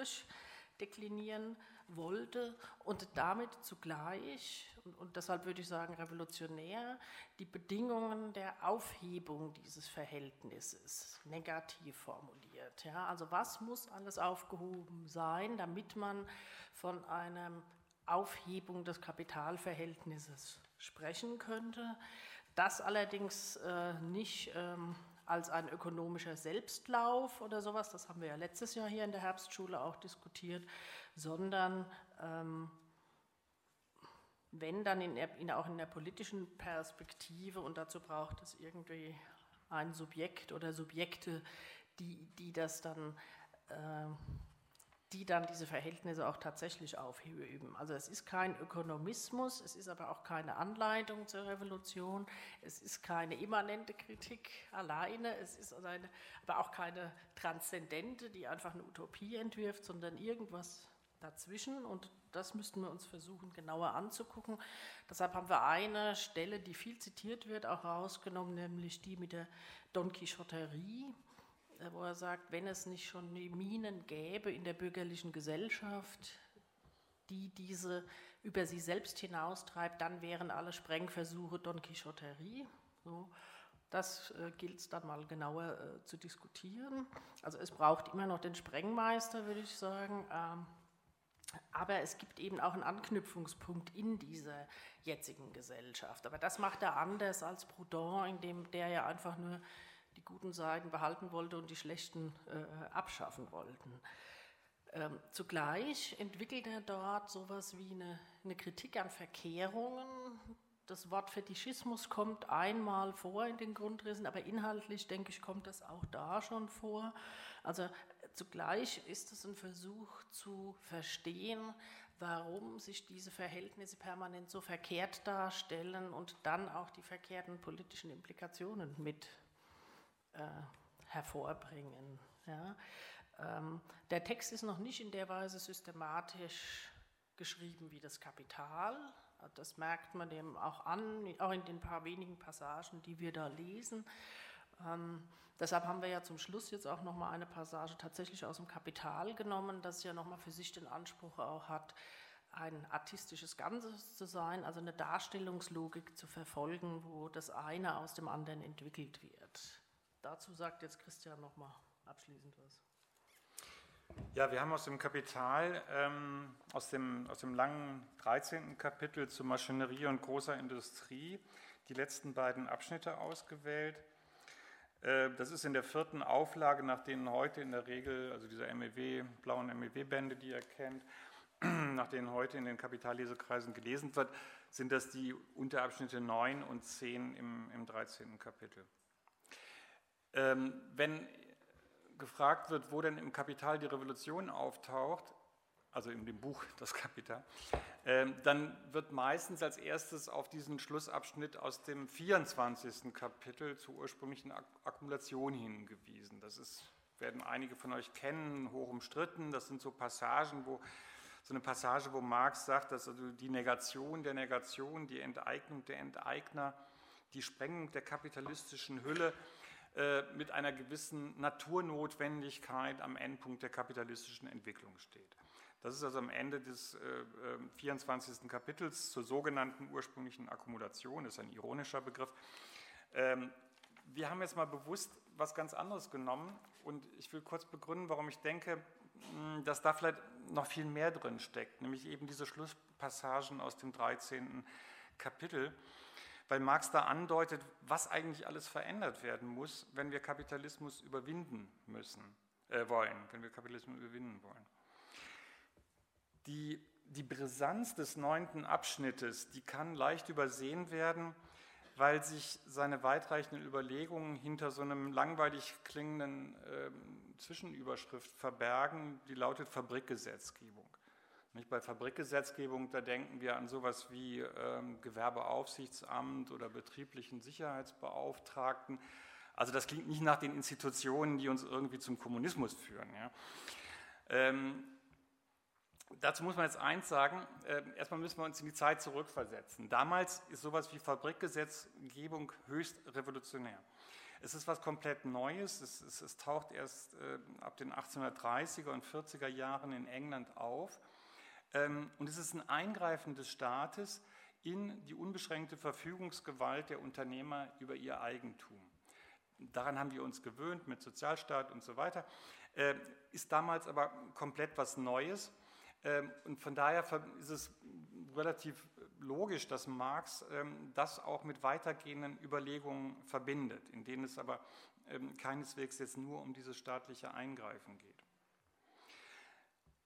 durchdeklinieren wollte und damit zugleich, und, und deshalb würde ich sagen revolutionär, die Bedingungen der Aufhebung dieses Verhältnisses negativ formuliert. Ja? Also was muss alles aufgehoben sein, damit man von einem Aufhebung des Kapitalverhältnisses sprechen könnte. Das allerdings äh, nicht ähm, als ein ökonomischer Selbstlauf oder sowas, das haben wir ja letztes Jahr hier in der Herbstschule auch diskutiert, sondern ähm, wenn dann in in, auch in der politischen Perspektive und dazu braucht es irgendwie ein Subjekt oder Subjekte, die, die das dann äh, die dann diese Verhältnisse auch tatsächlich aufheben. Also es ist kein Ökonomismus, es ist aber auch keine Anleitung zur Revolution, es ist keine immanente Kritik alleine, es ist eine, aber auch keine transzendente, die einfach eine Utopie entwirft, sondern irgendwas dazwischen und das müssten wir uns versuchen genauer anzugucken. Deshalb haben wir eine Stelle, die viel zitiert wird, auch rausgenommen, nämlich die mit der Don Quixoterie, wo er sagt, wenn es nicht schon Minen gäbe in der bürgerlichen Gesellschaft, die diese über sie selbst hinaustreibt, dann wären alle Sprengversuche Don Quixoterie. So. Das äh, gilt es dann mal genauer äh, zu diskutieren. Also es braucht immer noch den Sprengmeister, würde ich sagen. Ähm, aber es gibt eben auch einen Anknüpfungspunkt in dieser jetzigen Gesellschaft. Aber das macht er anders als Proudhon, in dem der ja einfach nur guten Seiten behalten wollte und die schlechten äh, abschaffen wollten. Ähm, zugleich entwickelt er dort sowas wie eine, eine Kritik an Verkehrungen. Das Wort Fetischismus kommt einmal vor in den Grundrissen, aber inhaltlich, denke ich, kommt das auch da schon vor. Also zugleich ist es ein Versuch zu verstehen, warum sich diese Verhältnisse permanent so verkehrt darstellen und dann auch die verkehrten politischen Implikationen mit äh, hervorbringen. Ja. Ähm, der Text ist noch nicht in der Weise systematisch geschrieben wie das Kapital. Das merkt man dem auch an, auch in den paar wenigen Passagen, die wir da lesen. Ähm, deshalb haben wir ja zum Schluss jetzt auch nochmal eine Passage tatsächlich aus dem Kapital genommen, das ja nochmal für sich den Anspruch auch hat, ein artistisches Ganzes zu sein, also eine Darstellungslogik zu verfolgen, wo das eine aus dem anderen entwickelt wird. Dazu sagt jetzt Christian noch mal abschließend was. Ja, wir haben aus dem Kapital, ähm, aus, dem, aus dem langen 13. Kapitel zu Maschinerie und großer Industrie die letzten beiden Abschnitte ausgewählt. Äh, das ist in der vierten Auflage, nach denen heute in der Regel, also dieser MEW, blauen MEW-Bände, die ihr kennt, nach denen heute in den Kapitallesekreisen gelesen wird, sind das die Unterabschnitte 9 und 10 im, im 13. Kapitel. Ähm, wenn gefragt wird, wo denn im Kapital die Revolution auftaucht, also in dem Buch Das Kapital, ähm, dann wird meistens als erstes auf diesen Schlussabschnitt aus dem 24. Kapitel zur ursprünglichen Akkumulation hingewiesen. Das ist, werden einige von euch kennen, hoch umstritten. Das sind so Passagen, wo so eine Passage, wo Marx sagt, dass also die Negation der Negation, die Enteignung der Enteigner, die Sprengung der kapitalistischen Hülle mit einer gewissen Naturnotwendigkeit am Endpunkt der kapitalistischen Entwicklung steht. Das ist also am Ende des äh, 24. Ähm, Kapitels zur sogenannten ursprünglichen Akkumulation, das ist ein ironischer Begriff. Ähm, wir haben jetzt mal bewusst was ganz anderes genommen und ich will kurz begründen, warum ich denke, dass da vielleicht noch viel mehr drin steckt, nämlich eben diese Schlusspassagen aus dem 13. Kapitel weil Marx da andeutet, was eigentlich alles verändert werden muss, wenn wir Kapitalismus überwinden müssen, äh, wollen, wenn wir Kapitalismus überwinden wollen. Die, die Brisanz des neunten Abschnittes, die kann leicht übersehen werden, weil sich seine weitreichenden Überlegungen hinter so einem langweilig klingenden äh, Zwischenüberschrift verbergen, die lautet Fabrikgesetzgebung. Nicht bei Fabrikgesetzgebung, da denken wir an sowas wie ähm, Gewerbeaufsichtsamt oder betrieblichen Sicherheitsbeauftragten. Also das klingt nicht nach den Institutionen, die uns irgendwie zum Kommunismus führen. Ja. Ähm, dazu muss man jetzt eins sagen, äh, erstmal müssen wir uns in die Zeit zurückversetzen. Damals ist sowas wie Fabrikgesetzgebung höchst revolutionär. Es ist was komplett Neues, es, es, es taucht erst äh, ab den 1830er und 40er Jahren in England auf und es ist ein Eingreifen des Staates in die unbeschränkte Verfügungsgewalt der Unternehmer über ihr Eigentum. Daran haben wir uns gewöhnt mit Sozialstaat und so weiter. Ähm, ist damals aber komplett was Neues, Ähm, und von daher ist es relativ logisch, dass Marx ähm, das auch mit weitergehenden Überlegungen verbindet, in denen es aber ähm, keineswegs jetzt nur um dieses staatliche Eingreifen geht.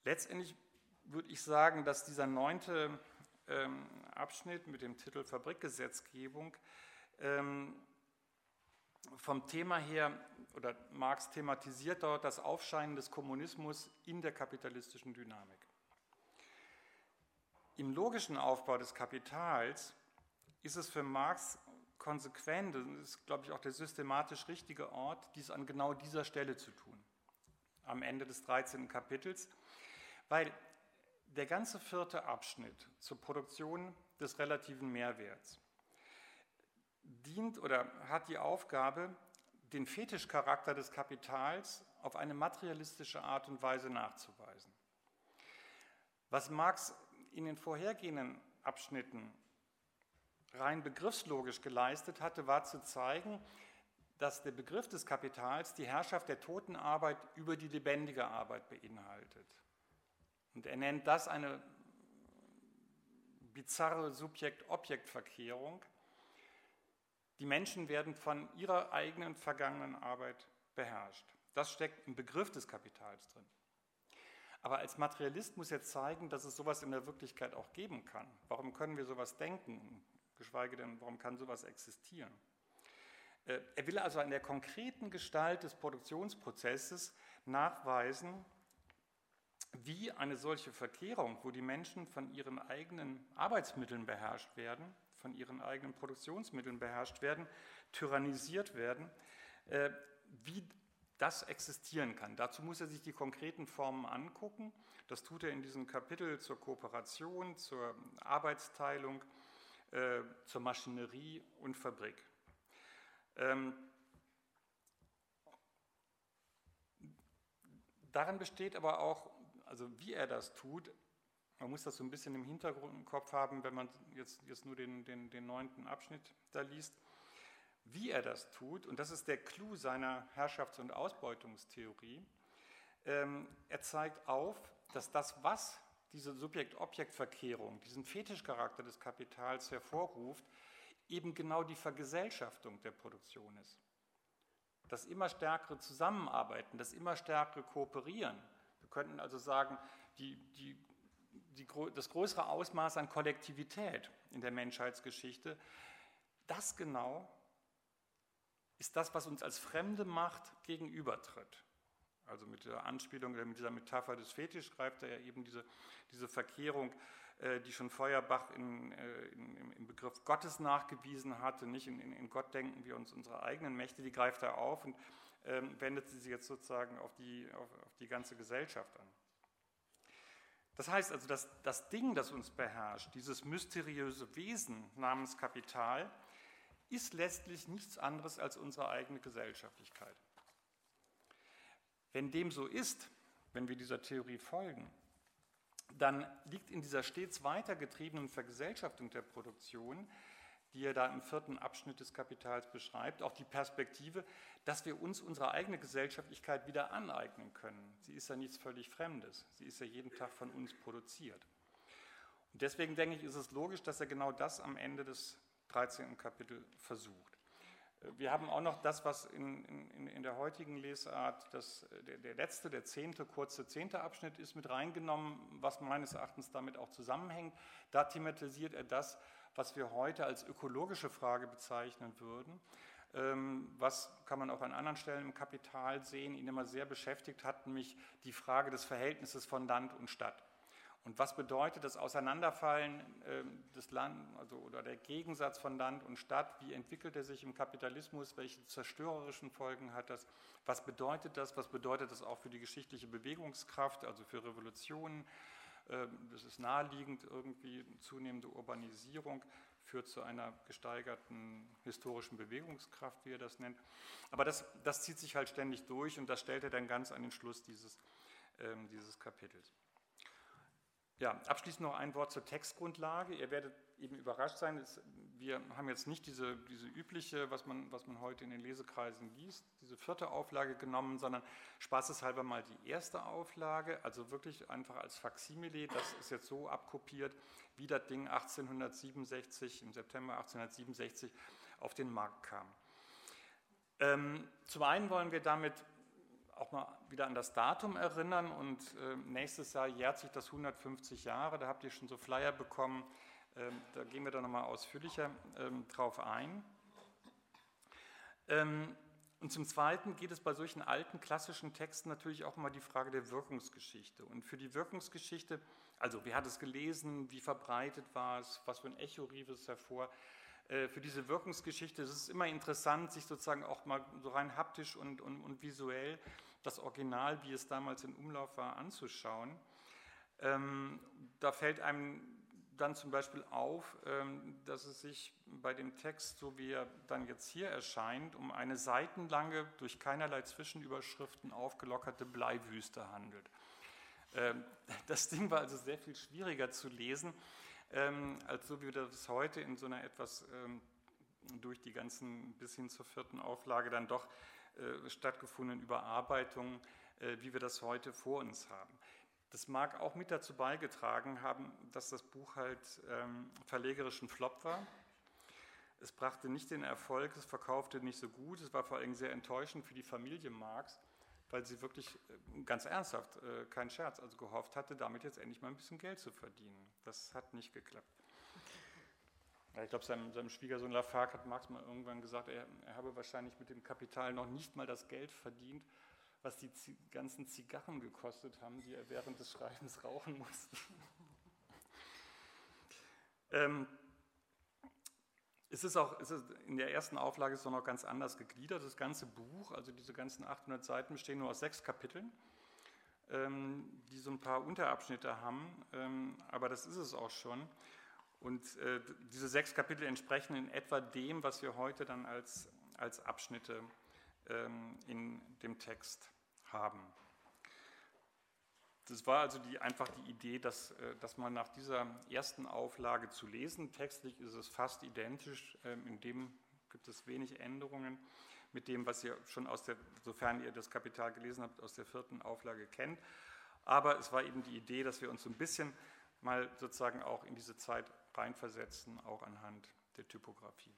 Letztendlich würde ich sagen, dass dieser neunte Abschnitt mit dem Titel Fabrikgesetzgebung vom Thema her, oder Marx thematisiert dort das Aufscheinen des Kommunismus in der kapitalistischen Dynamik. Im logischen Aufbau des Kapitals ist es für Marx konsequent, das ist, glaube ich, auch der systematisch richtige Ort, dies an genau dieser Stelle zu tun, am Ende des 13. Kapitels, weil der ganze vierte Abschnitt zur Produktion des relativen Mehrwerts dient oder hat die Aufgabe, den Fetischcharakter des Kapitals auf eine materialistische Art und Weise nachzuweisen. Was Marx in den vorhergehenden Abschnitten rein begriffslogisch geleistet hatte, war zu zeigen, dass der Begriff des Kapitals die Herrschaft der toten Arbeit über die lebendige Arbeit beinhaltet. Und er nennt das eine bizarre Subjekt-Objekt-Verkehrung. Die Menschen werden von ihrer eigenen vergangenen Arbeit beherrscht. Das steckt im Begriff des Kapitals drin. Aber als Materialist muss er zeigen, dass es sowas in der Wirklichkeit auch geben kann. Warum können wir sowas denken? Geschweige denn, warum kann sowas existieren? Äh, er will also an der konkreten Gestalt des Produktionsprozesses nachweisen, wie eine solche Verkehrung, wo die Menschen von ihren eigenen Arbeitsmitteln beherrscht werden, von ihren eigenen Produktionsmitteln beherrscht werden, tyrannisiert werden, äh, wie das existieren kann. Dazu muss er sich die konkreten Formen angucken. Das tut er in diesem Kapitel zur Kooperation, zur Arbeitsteilung, äh, zur Maschinerie und Fabrik. Ähm, darin besteht aber auch, also wie er das tut, man muss das so ein bisschen im Hintergrund im Kopf haben, wenn man jetzt, jetzt nur den, den, den neunten Abschnitt da liest wie er das tut, und das ist der Clou seiner Herrschafts- und Ausbeutungstheorie, ähm, er zeigt auf, dass das, was diese Subjekt-Objekt-Verkehrung, diesen Fetischcharakter des Kapitals hervorruft, eben genau die Vergesellschaftung der Produktion ist. Das immer stärkere Zusammenarbeiten, das immer stärkere Kooperieren. Könnten also sagen, die, die, die, das größere Ausmaß an Kollektivität in der Menschheitsgeschichte, das genau ist das, was uns als fremde Macht gegenübertritt. Also mit der Anspielung, mit dieser Metapher des Fetisch greift er ja eben diese, diese Verkehrung, äh, die schon Feuerbach in, äh, in, im Begriff Gottes nachgewiesen hatte. Nicht in, in, Gott denken wir uns unsere eigenen Mächte, die greift er auf und wendet sie jetzt sozusagen auf die, auf, auf die ganze Gesellschaft an. Das heißt also, dass das Ding, das uns beherrscht, dieses mysteriöse Wesen namens Kapital, ist letztlich nichts anderes als unsere eigene Gesellschaftlichkeit. Wenn dem so ist, wenn wir dieser Theorie folgen, dann liegt in dieser stets weitergetriebenen Vergesellschaftung der Produktion, die er da im vierten Abschnitt des Kapitals beschreibt, auch die Perspektive, dass wir uns unsere eigene Gesellschaftlichkeit wieder aneignen können. Sie ist ja nichts völlig Fremdes. Sie ist ja jeden Tag von uns produziert. Und deswegen denke ich, ist es logisch, dass er genau das am Ende des 13. Kapitel versucht. Wir haben auch noch das, was in, in, in der heutigen Lesart das, der, der, letzte, der zehnte, kurze zehnte Abschnitt ist mit reingenommen, was meines Erachtens damit auch zusammenhängt. Da thematisiert er das, was wir heute als ökologische Frage bezeichnen würden. Ähm, was kann man auch an anderen Stellen im Kapital sehen, ihn immer sehr beschäftigt hat, nämlich die Frage des Verhältnisses von Land und Stadt. Und was bedeutet das Auseinanderfallen äh, des Land, also, oder der Gegensatz von Land und Stadt? Wie entwickelt er sich im Kapitalismus? Welche zerstörerischen Folgen hat das? Was bedeutet das? Was bedeutet das auch für die geschichtliche Bewegungskraft, also für Revolutionen? Äh, das ist naheliegend, irgendwie zunehmende Urbanisierung führt zu einer gesteigerten historischen Bewegungskraft, wie er das nennt. Aber das, das zieht sich halt ständig durch und das stellt er dann ganz an den Schluss dieses, äh, dieses Kapitels. Ja, abschließend noch ein Wort zur Textgrundlage. Ihr werdet eben überrascht sein, wir haben jetzt nicht diese, diese übliche, was man, was man heute in den Lesekreisen liest, diese vierte Auflage genommen, sondern spaßeshalber mal die erste Auflage, also wirklich einfach als Faksimile. Das ist jetzt so abkopiert, wie das Ding 1867, im September 1867 auf den Markt kam. Ähm, zum einen wollen wir damit auch mal wieder an das Datum erinnern und äh, nächstes Jahr jährt sich das 150 Jahre, da habt ihr schon so Flyer bekommen, ähm, da gehen wir dann nochmal ausführlicher ähm, drauf ein. Ähm, und zum Zweiten geht es bei solchen alten klassischen Texten natürlich auch immer die Frage der Wirkungsgeschichte. Und für die Wirkungsgeschichte, also wer hat es gelesen, wie verbreitet war es, was für ein Echo rief es hervor, äh, für diese Wirkungsgeschichte ist es immer interessant, sich sozusagen auch mal so rein haptisch und, und, und visuell das Original, wie es damals in Umlauf war, anzuschauen. Ähm, da fällt einem dann zum Beispiel auf, ähm, dass es sich bei dem Text, so wie er dann jetzt hier erscheint, um eine seitenlange, durch keinerlei Zwischenüberschriften aufgelockerte Bleiwüste handelt. Ähm, das Ding war also sehr viel schwieriger zu lesen, ähm, als so wie wir das heute in so einer etwas durch die ganzen bis hin zur vierten Auflage dann doch stattgefundenen Überarbeitung, äh, wie wir das heute vor uns haben. Das mag auch mit dazu beigetragen haben, dass das Buch halt ähm, verlegerischen Flop war. Es brachte nicht den Erfolg, es verkaufte nicht so gut, es war vor allem sehr enttäuschend für die Familie Marx, weil sie wirklich äh, ganz ernsthaft, äh, kein Scherz, also gehofft hatte, damit jetzt endlich mal ein bisschen Geld zu verdienen. Das hat nicht geklappt. Ich glaube, seinem, seinem, Schwiegersohn Lafargue hat Marx mal irgendwann gesagt, er, er, habe wahrscheinlich mit dem Kapital noch nicht mal das Geld verdient, was die Z ganzen Zigarren gekostet haben, die er während des Schreibens rauchen musste. ähm, es ist auch, es ist in der ersten Auflage ist es auch noch ganz anders gegliedert. Das ganze Buch, also diese ganzen 800 Seiten, bestehen nur aus sechs Kapiteln, ähm, die so ein paar Unterabschnitte haben, ähm, aber das ist es auch schon. Und äh, diese sechs Kapitel entsprechen in etwa dem, was wir heute dann als, als Abschnitte ähm, in dem Text haben. Das war also die, einfach die Idee, dass, äh, dass man nach dieser ersten Auflage zu lesen, textlich ist es fast identisch, äh, in dem gibt es wenig Änderungen mit dem, was ihr schon aus der, sofern ihr das Kapital gelesen habt, aus der vierten Auflage kennt. Aber es war eben die Idee, dass wir uns so ein bisschen mal sozusagen auch in diese Zeit reinversetzen, auch anhand der Typografie.